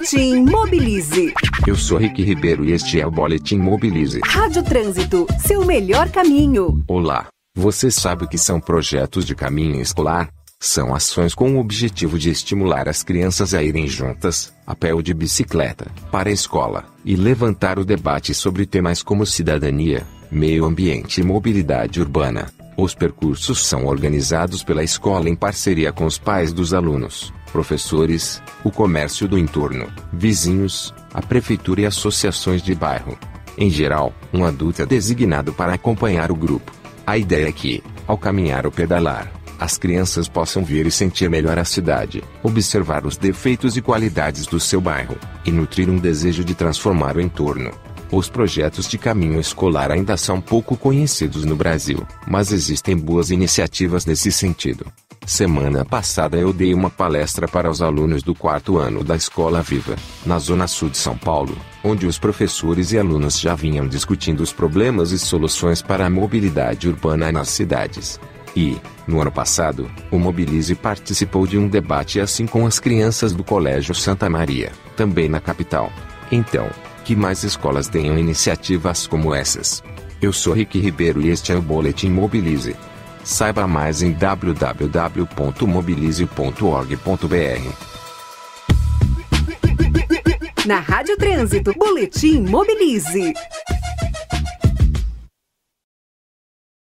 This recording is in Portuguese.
Boletim Mobilize. Eu sou Rick Ribeiro e este é o Boletim Mobilize. Rádio Trânsito, seu melhor caminho. Olá, você sabe o que são projetos de caminho escolar? São ações com o objetivo de estimular as crianças a irem juntas, a pé ou de bicicleta, para a escola, e levantar o debate sobre temas como cidadania, meio ambiente e mobilidade urbana. Os percursos são organizados pela escola em parceria com os pais dos alunos, professores, o comércio do entorno, vizinhos, a prefeitura e associações de bairro. Em geral, um adulto é designado para acompanhar o grupo. A ideia é que, ao caminhar ou pedalar, as crianças possam ver e sentir melhor a cidade, observar os defeitos e qualidades do seu bairro, e nutrir um desejo de transformar o entorno. Os projetos de caminho escolar ainda são pouco conhecidos no Brasil, mas existem boas iniciativas nesse sentido. Semana passada eu dei uma palestra para os alunos do quarto ano da Escola Viva, na Zona Sul de São Paulo, onde os professores e alunos já vinham discutindo os problemas e soluções para a mobilidade urbana nas cidades. E, no ano passado, o Mobilize participou de um debate assim com as crianças do Colégio Santa Maria, também na capital. Então, que mais escolas tenham iniciativas como essas. Eu sou Rick Ribeiro e este é o Boletim Mobilize. Saiba mais em www.mobilize.org.br. Na Rádio Trânsito, Boletim Mobilize.